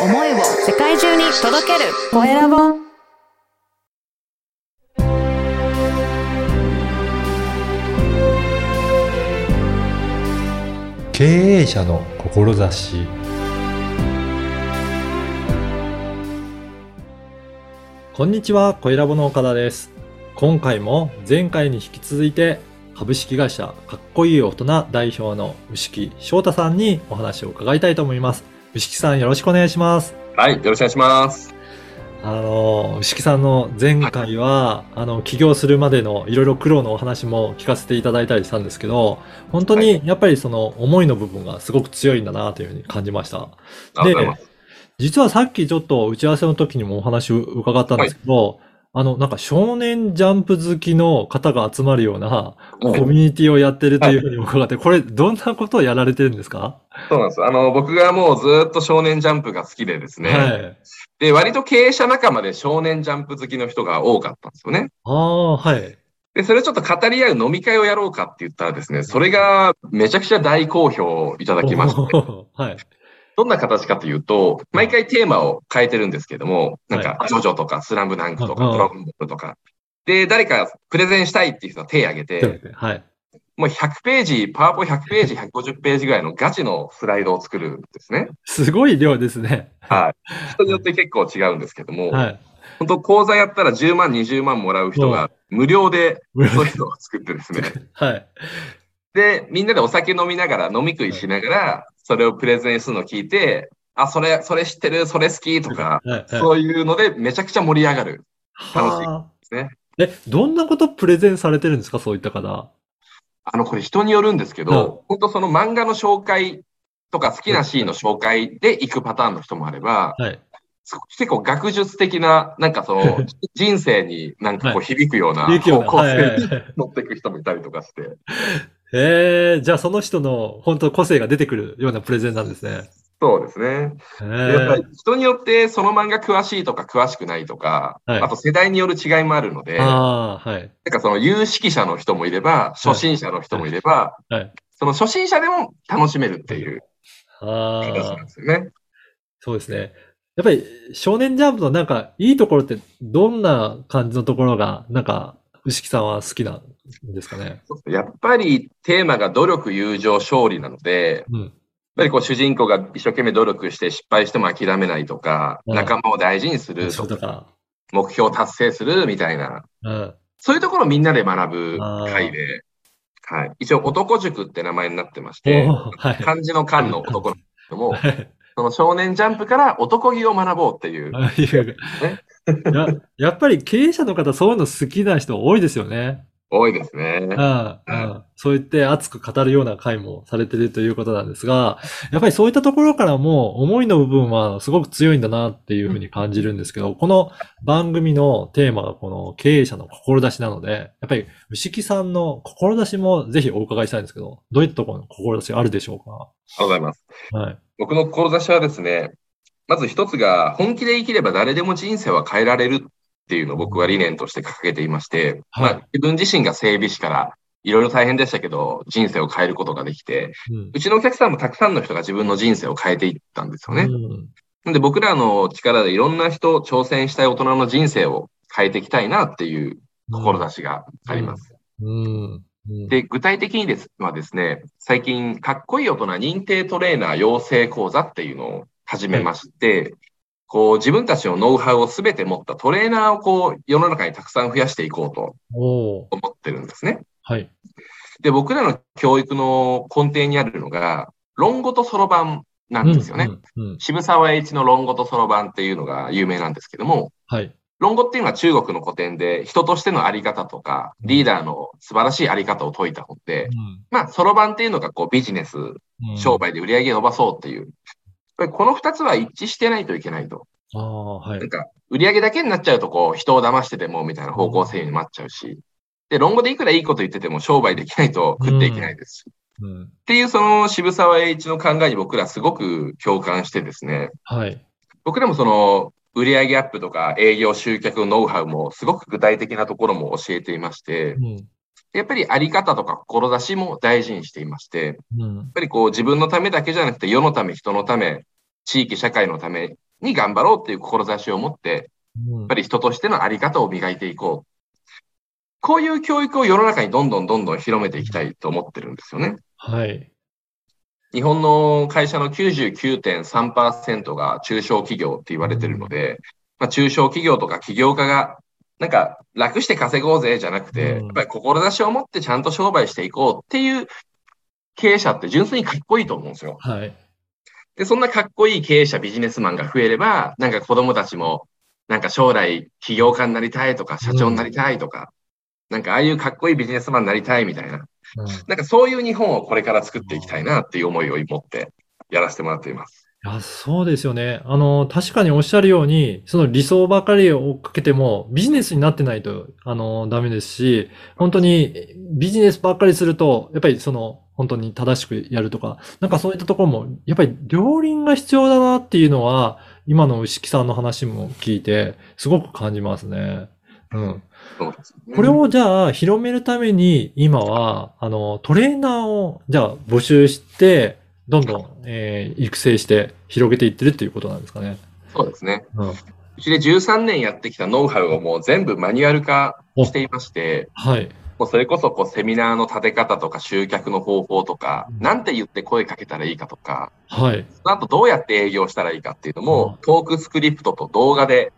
思いを世界中に届けるコエラボ経営者の志こんにちは、コエラボの岡田です。今回も前回に引き続いて株式会社かっこいい大人代表の牛木翔太さんにお話を伺いたいと思います。牛木さんよろしくお願いします。はい、よろしくお願いします。あの、牛木さんの前回は、あの、起業するまでのいろいろ苦労のお話も聞かせていただいたりしたんですけど、本当にやっぱりその思いの部分がすごく強いんだなというふうに感じました。ありがとうございます。実はさっきちょっと打ち合わせの時にもお話を伺ったんですけど、あの、なんか少年ジャンプ好きの方が集まるようなコミュニティをやってるというふうに伺って、これどんなことをやられてるんですか？そうなんです。あの、僕がもうずっと少年ジャンプが好きでですね。はい。で、割と経営者仲間で少年ジャンプ好きの人が多かったんですよね。ああ、はい。で、それをちょっと語り合う飲み会をやろうかって言ったらですね、それがめちゃくちゃ大好評いただきまして、はい。どんな形かというと、毎回テーマを変えてるんですけども、なんはか、ジョジョとか、スラムダンクとか、うんドラゴンボールとか。で、誰かプレゼンしたいっていう人は手を挙げて、はい。もう100ページ、パワポ100ページ、150ページぐらいのガチのスライドを作るんですね。すごい量ですね。はい。人によって結構違うんですけども、はい。本当講座やったら10万、20万もらう人が無料でそういうのを作ってですね。はい。で、みんなでお酒飲みながら、飲み食いしながら、それをプレゼンするのを聞いて、あ、それ、それ知ってる、それ好きとか、はい。はい。そういうのでめちゃくちゃ盛り上がる楽しいはですね。あ。え、どんなことプレゼンされてるんですかそういった方？あの、これ人によるんですけうんど、本当その漫画の紹介とか好きなシーンの紹介で行くパターンの人もあれば、はい。結構学術的な、なんかその、人生になんかこう響くような方向性にはい乗っていく人もいたりとかして。ええじゃあその人の本当個性が出てくるようなプレゼンなんですね。そうですね。やっぱえり人によってその漫画詳しいとか詳しくないとか、はいあと世代による違いもあるので、なんああ、はい。かその有識者の人もいれば、初心者の人もいれば、はい。その初心者でも楽しめるっていう形なん、ですよね。そうですね。やっぱり少年ジャンプのなんかいいところってどんな感じのところがなんか牛木さんは好きなんですかね？やっぱりテーマが努力、友情、勝利なので、うん。やっぱりこう主人公が一生懸命努力して失敗しても諦めないとか、うん仲間を大事にするとか、目標を達成するみたいな、ら。うん。そういうところをみんなで学ぶ会で、はい。一応男塾って名前になってまして、はい。漢字の漢の男なんですけども、はいその少年ジャンプから男気を学ぼうっていう。ああいう ややっぱり経営者の方そういうの好きな人多いですよね。多いですね。うんうんそう言って熱く語るような回もされてるということなんですが、やっぱりそういったところからも思いの部分はすごく強いんだなっていうふうに感じるんですけど、この番組のテーマがこの経営者の志なので、やっぱり牛木さんの志もぜひお伺いしたいんですけど、どういったところの志があるでしょうありがとうございます。かはい。僕の志はですね、まず一つが、本気で生きれば誰でも人生は変えられるっていうのを僕は理念として掲げていまして、はいまあ、自分自身が整備士からいろいろ大変でしたけど、人生を変えることができて、うちのお客さんもたくさんの人が自分の人生を変えていったんですよね。うんなんで僕らの力でいろんな人、挑戦したい大人の人生を変えていきたいなっていう志があります。うん。うん、で、具体的にですはですね、最近、かっこいい大人認定トレーナー養成講座っていうのを始めまして、こう自分たちのノウハウをすべて持ったトレーナーをこう世の中にたくさん増やしていこうと思ってるんですね。はい。で、僕らの教育の根底にあるのが、論語とそろばんなんですよね。うんうんうん渋沢栄一の論語とそろばんっていうのが有名なんですけども、はい。論語っていうのは中国の古典で人としてのあり方とか、リーダーの素晴らしいあり方を説いた本で、まあ、そろばんっていうのがこうビジネス、うん商売で売り上げを伸ばそうっていう。この二つは一致してないといけないと。ああ、はいなん。か、売り上げだけになっちゃうと、こう、人を騙してでもみたいな方向性になっちゃうし。で、論語でいくらいいこと言ってても商売できないと食っていけないですし。うんっていうその渋沢栄一の考えに僕らすごく共感してですね。はい。僕らもその、売上アップとか営業集客のノウハウもすごく具体的なところも教えていまして、うん。やっぱりあり方とか志も大事にしていまして、うんやっぱりこう自分のためだけじゃなくて世のため、人のため、地域、社会のために頑張ろうっていう志を持って、うんやっぱり人としてのあり方を磨いていこう。こういう教育を世の中にどんどんどんどん広めていきたいと思ってるんですよね。はい。日本の会社の99.3%が中小企業って言われてるので、まあ、中小企業とか起業家が、なんか楽して稼ごうぜじゃなくて、うんやっぱり志を持ってちゃんと商売していこうっていう経営者って純粋にかっこいいと思うんですよ。はい。で、そんなかっこいい経営者、ビジネスマンが増えれば、なんか子供たちも、なんか将来起業家になりたいとか、社長になりたいとか、なんかああいうかっこいいビジネスマンになりたいみたいな、うんなんかそういう日本をこれから作っていきたいなっていう思いを持ってやらせてもらっています。いや、そうですよね。あの、確かにおっしゃるように、その理想ばかりを追っかけても、ビジネスになってないと、あの、ダメですし、本当にビジネスばっかりすると、やっぱりその、本当に正しくやるとか、なんかそういったところも、やっぱり両輪が必要だなっていうのは、今の牛木さんの話も聞いて、すごく感じますね。うん。そうですねこれをじゃあ広めるために今は、あの、トレーナーをじゃあ募集して、どんどん、えー育成して広げていってるっていうことなんですかね。そうですね。うん。うちで13年やってきたノウハウをもう全部マニュアル化していまして、はい。もうそれこそこうセミナーの立て方とか集客の方法とか、うんなんて言って声かけたらいいかとか、はい。その後どうやって営業したらいいかっていうのも、トークスクリプトと動画で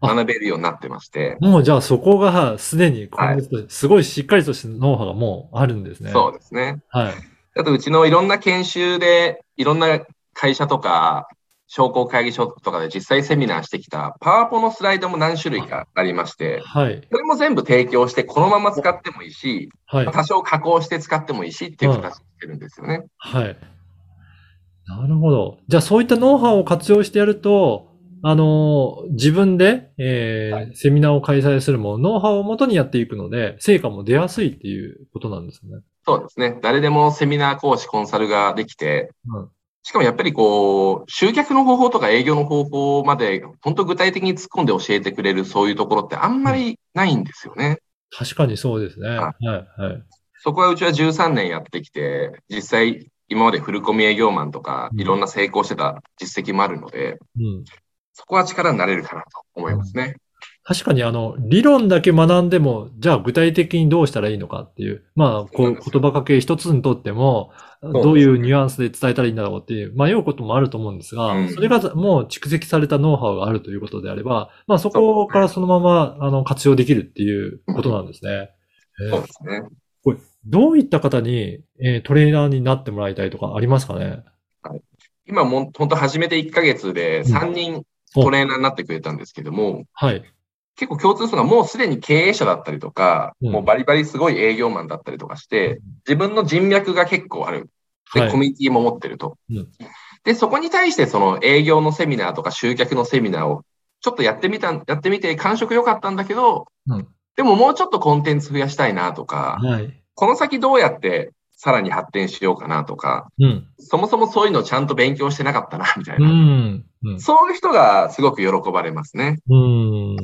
学べるようになってまして、もうじゃあそこがすでに今月とすごいしっかりとしたノウハウがもうあるんですね。そうですね。はい。あとうちのいろんな研修で、いろんな会社とか、商工会議所とかで実際セミナーしてきたパワポのスライドも何種類かありまして、はい。それも全部提供してこのまま使ってもいいし、はい。多少加工して使ってもいいしっていう形にしてるんですよね。はい。なるほど。じゃあそういったノウハウを活用してやると、あのー自分で、えーはセミナーを開催するも、ノウハウをもとにやっていくので、成果も出やすいっていうことなんですね。そうですね。誰でもセミナー講師、コンサルができて、うんしかもやっぱりこう、集客の方法とか営業の方法まで、本当具体的に突っ込んで教えてくれるそういうところってあんまりないんですよね。確かにそうですね。は。はいはい。そこはうちは13年やってきて、実際今までフルコミ営業マンとかうんいろんな成功してた実績もあるので、うん。そこは力になれるかなと思いますね。確かにあの、理論だけ学んでも、じゃあ具体的にどうしたらいいのかっていう、まあ、こう、言葉かけ一つにとっても、どういうニュアンスで伝えたらいいんだろうっていう、迷うこともあると思うんですが、うん。それがもう蓄積されたノウハウがあるということであれば、まあそこからそのまま、あの、活用できるっていうことなんですね。えー。そうですね。どういった方に、えートレーナーになってもらいたいとかありますかね？今も本当始めて1ヶ月で3人トレーナーになってくれたんですけども、はい。結構共通するのがもうすでに経営者だったりとか、うんもうバリバリすごい営業マンだったりとかして、自分の人脈が結構ある。で、はいコミュニティも持ってると。うんで、そこに対してその営業のセミナーとか集客のセミナーをちょっとやってみた、やってみて感触良かったんだけど、うんでももうちょっとコンテンツ増やしたいなとか、はい。この先どうやってさらに発展しようかなとか、うん。そもそもそういうのちゃんと勉強してなかったな、みたいうな。ん。うん。そういう人がすごく喜ばれますね。うん。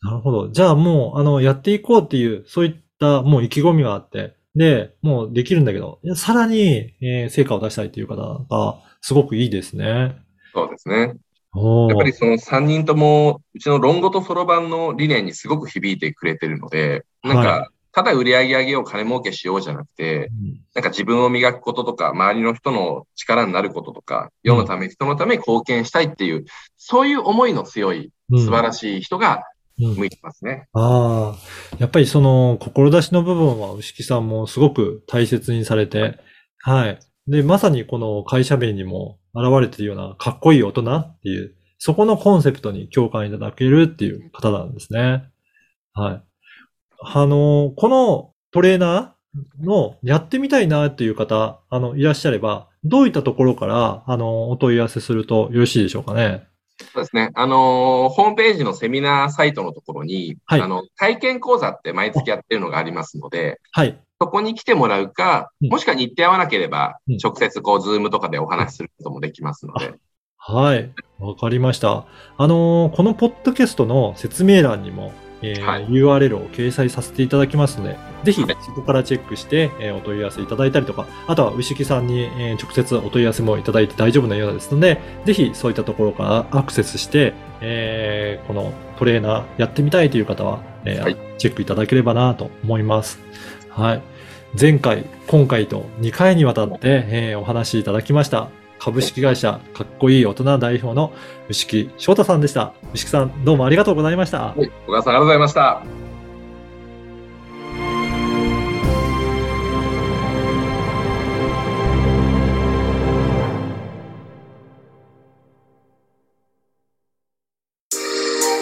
なるほど。じゃあもう、あの、やっていこうっていう、そういったもう意気込みがあって、で、もうできるんだけど、いやさらに、えー成果を出したいっていう方が、すごくいいですね。そうですね。やっぱりその3人とも、うちの論語とそろばんの理念にすごく響いてくれてるので、なんはか、ただ売り上げ上げよう、金儲けしようじゃなくて、うんなんか自分を磨くこととか、周りの人の力になることとか、世のため、人のために貢献したいっていう、そういう思いの強い、うん素晴らしい人がうん向いてますね。ああ、やっぱりその、志の部分は牛木さんもすごく大切にされて、はい。で、まさにこの会社名にも現れているようなかっこいい大人っていう、そこのコンセプトに共感いただけるっていう方なんですね。はい。あの、このトレーナーのやってみたいなっていう方、あの、いらっしゃれば、どういったところから、あの、お問い合わせするとよろしいでしょうかね？そうですね。あのーホームページのセミナーサイトのところに、はいあの、体験講座って毎月やってるのがありますので、はい。そこに来てもらうか、うんもしくは日程合わなければうん、直接こう、ズームとかでお話しすることもできますので、はい。わかりました。あのーこのポッドキャストの説明欄にも、えーはい URL を掲載させていただきますので、ぜひはいそこからチェックして、えーお問い合わせいただいたりとか、あとは牛木さんに、えー直接お問い合わせもいただいて大丈夫なようですので、ぜひそういったところからアクセスして、えーこのトレーナーやってみたいという方は、えーはいチェックいただければなと思います。はい。前回、今回と2回にわたって、えーお話しいただきました。株式会社かっこいい大人代表の牛木翔太さんでした。牛木さん、どうもありがとうございました。はい。小川さん、ありがとうございました。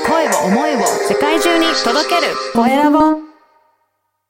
声を思いを世界中に届けるコエラボ